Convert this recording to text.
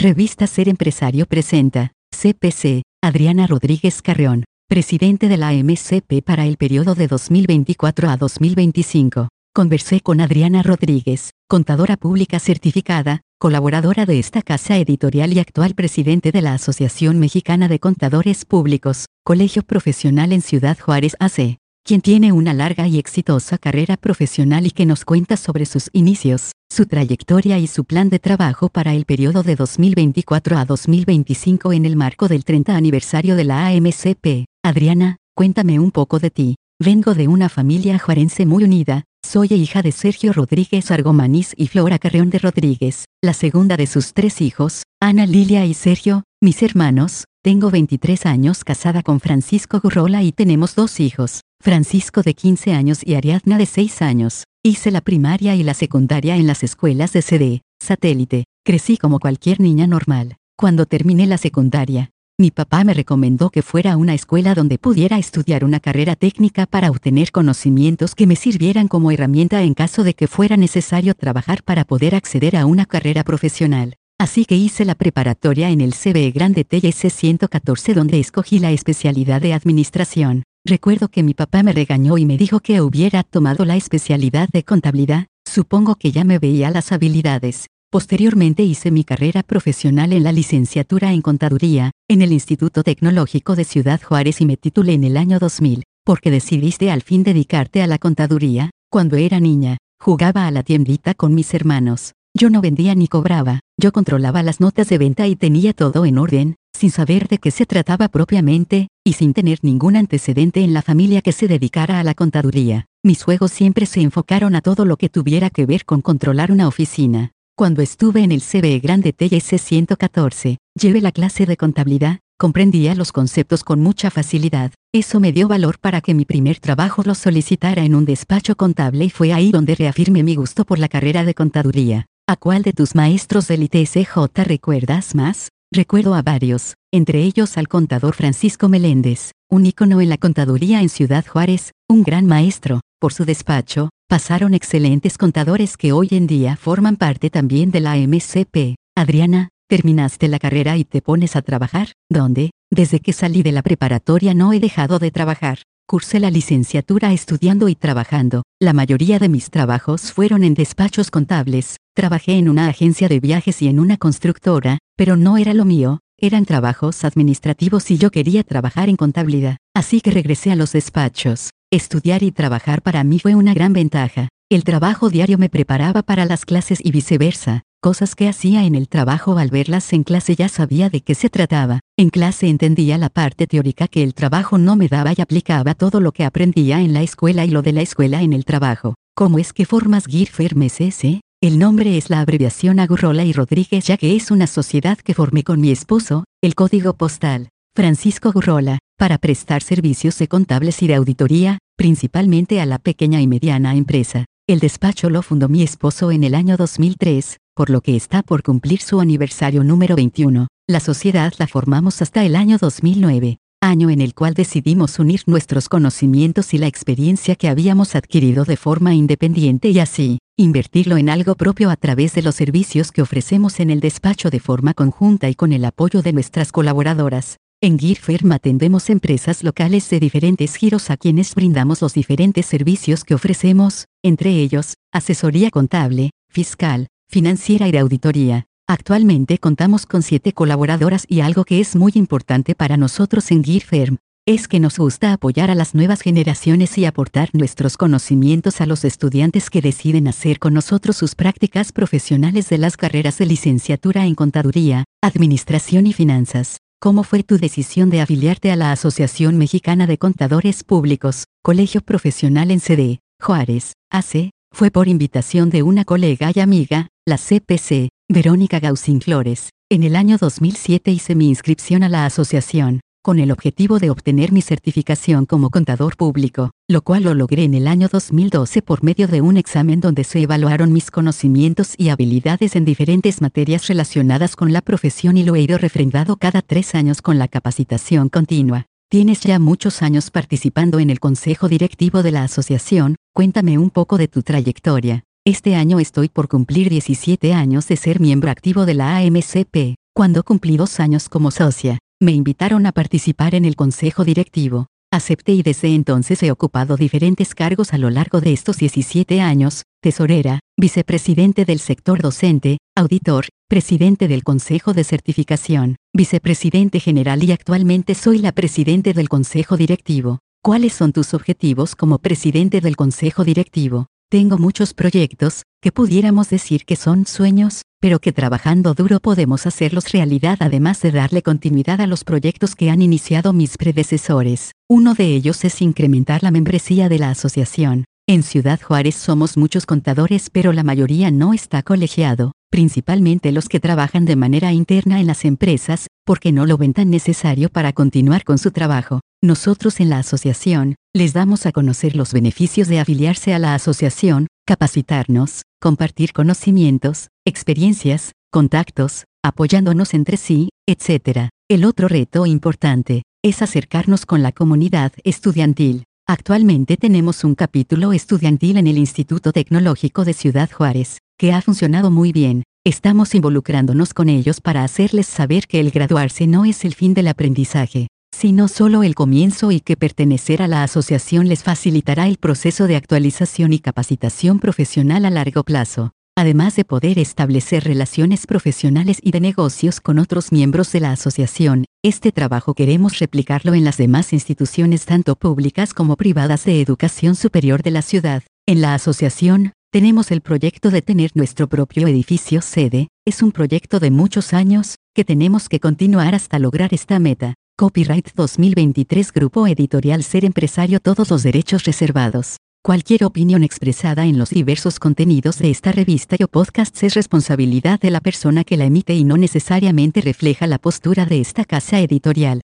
Revista Ser Empresario presenta, CPC, Adriana Rodríguez Carreón, presidente de la AMCP para el periodo de 2024 a 2025. Conversé con Adriana Rodríguez, contadora pública certificada, colaboradora de esta casa editorial y actual presidente de la Asociación Mexicana de Contadores Públicos, Colegio Profesional en Ciudad Juárez AC quien tiene una larga y exitosa carrera profesional y que nos cuenta sobre sus inicios, su trayectoria y su plan de trabajo para el periodo de 2024 a 2025 en el marco del 30 aniversario de la AMCP. Adriana, cuéntame un poco de ti. Vengo de una familia juarense muy unida, soy hija de Sergio Rodríguez Argomanís y Flora Carreón de Rodríguez, la segunda de sus tres hijos, Ana Lilia y Sergio, mis hermanos, tengo 23 años casada con Francisco Gurrola y tenemos dos hijos, Francisco de 15 años y Ariadna de 6 años. Hice la primaria y la secundaria en las escuelas de CD, satélite. Crecí como cualquier niña normal. Cuando terminé la secundaria, mi papá me recomendó que fuera a una escuela donde pudiera estudiar una carrera técnica para obtener conocimientos que me sirvieran como herramienta en caso de que fuera necesario trabajar para poder acceder a una carrera profesional. Así que hice la preparatoria en el CBE Grande TS 114 donde escogí la especialidad de administración. Recuerdo que mi papá me regañó y me dijo que hubiera tomado la especialidad de contabilidad, supongo que ya me veía las habilidades. Posteriormente hice mi carrera profesional en la licenciatura en contaduría, en el Instituto Tecnológico de Ciudad Juárez y me titulé en el año 2000, porque decidiste al fin dedicarte a la contaduría, cuando era niña, jugaba a la tiendita con mis hermanos. Yo no vendía ni cobraba, yo controlaba las notas de venta y tenía todo en orden, sin saber de qué se trataba propiamente, y sin tener ningún antecedente en la familia que se dedicara a la contaduría. Mis juegos siempre se enfocaron a todo lo que tuviera que ver con controlar una oficina. Cuando estuve en el CBE Grande TS 114, llevé la clase de contabilidad, comprendía los conceptos con mucha facilidad. Eso me dio valor para que mi primer trabajo lo solicitara en un despacho contable y fue ahí donde reafirmé mi gusto por la carrera de contaduría. ¿A cuál de tus maestros del ITSJ recuerdas más? Recuerdo a varios, entre ellos al contador Francisco Meléndez, un ícono en la contaduría en Ciudad Juárez, un gran maestro, por su despacho, pasaron excelentes contadores que hoy en día forman parte también de la MCP. Adriana, terminaste la carrera y te pones a trabajar, ¿dónde? Desde que salí de la preparatoria no he dejado de trabajar. Cursé la licenciatura estudiando y trabajando. La mayoría de mis trabajos fueron en despachos contables. Trabajé en una agencia de viajes y en una constructora, pero no era lo mío, eran trabajos administrativos y yo quería trabajar en contabilidad. Así que regresé a los despachos. Estudiar y trabajar para mí fue una gran ventaja. El trabajo diario me preparaba para las clases y viceversa. Cosas que hacía en el trabajo al verlas en clase ya sabía de qué se trataba. En clase entendía la parte teórica que el trabajo no me daba y aplicaba todo lo que aprendía en la escuela y lo de la escuela en el trabajo. ¿Cómo es que formas GIRFER ese? El nombre es la abreviación Agurrola y Rodríguez ya que es una sociedad que formé con mi esposo, el código postal, Francisco Gurrola, para prestar servicios de contables y de auditoría, principalmente a la pequeña y mediana empresa. El despacho lo fundó mi esposo en el año 2003, por lo que está por cumplir su aniversario número 21. La sociedad la formamos hasta el año 2009, año en el cual decidimos unir nuestros conocimientos y la experiencia que habíamos adquirido de forma independiente y así, invertirlo en algo propio a través de los servicios que ofrecemos en el despacho de forma conjunta y con el apoyo de nuestras colaboradoras. En GearFirm atendemos empresas locales de diferentes giros a quienes brindamos los diferentes servicios que ofrecemos, entre ellos, asesoría contable, fiscal, financiera y de auditoría. Actualmente contamos con siete colaboradoras y algo que es muy importante para nosotros en GearFirm, es que nos gusta apoyar a las nuevas generaciones y aportar nuestros conocimientos a los estudiantes que deciden hacer con nosotros sus prácticas profesionales de las carreras de licenciatura en contaduría, administración y finanzas. ¿Cómo fue tu decisión de afiliarte a la Asociación Mexicana de Contadores Públicos, Colegio Profesional en CD, Juárez, AC? Fue por invitación de una colega y amiga, la CPC, Verónica Gausin Flores. En el año 2007 hice mi inscripción a la asociación, con el objetivo de obtener mi certificación como contador público, lo cual lo logré en el año 2012 por medio de un examen donde se evaluaron mis conocimientos y habilidades en diferentes materias relacionadas con la profesión y lo he ido refrendado cada tres años con la capacitación continua. Tienes ya muchos años participando en el consejo directivo de la asociación, cuéntame un poco de tu trayectoria. Este año estoy por cumplir 17 años de ser miembro activo de la AMCP. Cuando cumplí dos años como socia, me invitaron a participar en el consejo directivo. Acepté y desde entonces he ocupado diferentes cargos a lo largo de estos 17 años, tesorera, vicepresidente del sector docente, auditor, presidente del Consejo de Certificación, vicepresidente general y actualmente soy la presidente del Consejo Directivo. ¿Cuáles son tus objetivos como presidente del Consejo Directivo? Tengo muchos proyectos, que pudiéramos decir que son sueños, pero que trabajando duro podemos hacerlos realidad además de darle continuidad a los proyectos que han iniciado mis predecesores. Uno de ellos es incrementar la membresía de la asociación. En Ciudad Juárez somos muchos contadores pero la mayoría no está colegiado, principalmente los que trabajan de manera interna en las empresas, porque no lo ven tan necesario para continuar con su trabajo. Nosotros en la asociación, les damos a conocer los beneficios de afiliarse a la asociación, capacitarnos, compartir conocimientos, experiencias, contactos, apoyándonos entre sí, etc. El otro reto importante es acercarnos con la comunidad estudiantil. Actualmente tenemos un capítulo estudiantil en el Instituto Tecnológico de Ciudad Juárez, que ha funcionado muy bien. Estamos involucrándonos con ellos para hacerles saber que el graduarse no es el fin del aprendizaje, sino solo el comienzo y que pertenecer a la asociación les facilitará el proceso de actualización y capacitación profesional a largo plazo, además de poder establecer relaciones profesionales y de negocios con otros miembros de la asociación. Este trabajo queremos replicarlo en las demás instituciones tanto públicas como privadas de educación superior de la ciudad. En la asociación, tenemos el proyecto de tener nuestro propio edificio sede, es un proyecto de muchos años, que tenemos que continuar hasta lograr esta meta. Copyright 2023 Grupo Editorial Ser Empresario Todos los derechos reservados. Cualquier opinión expresada en los diversos contenidos de esta revista o podcast es responsabilidad de la persona que la emite y no necesariamente refleja la postura de esta casa editorial.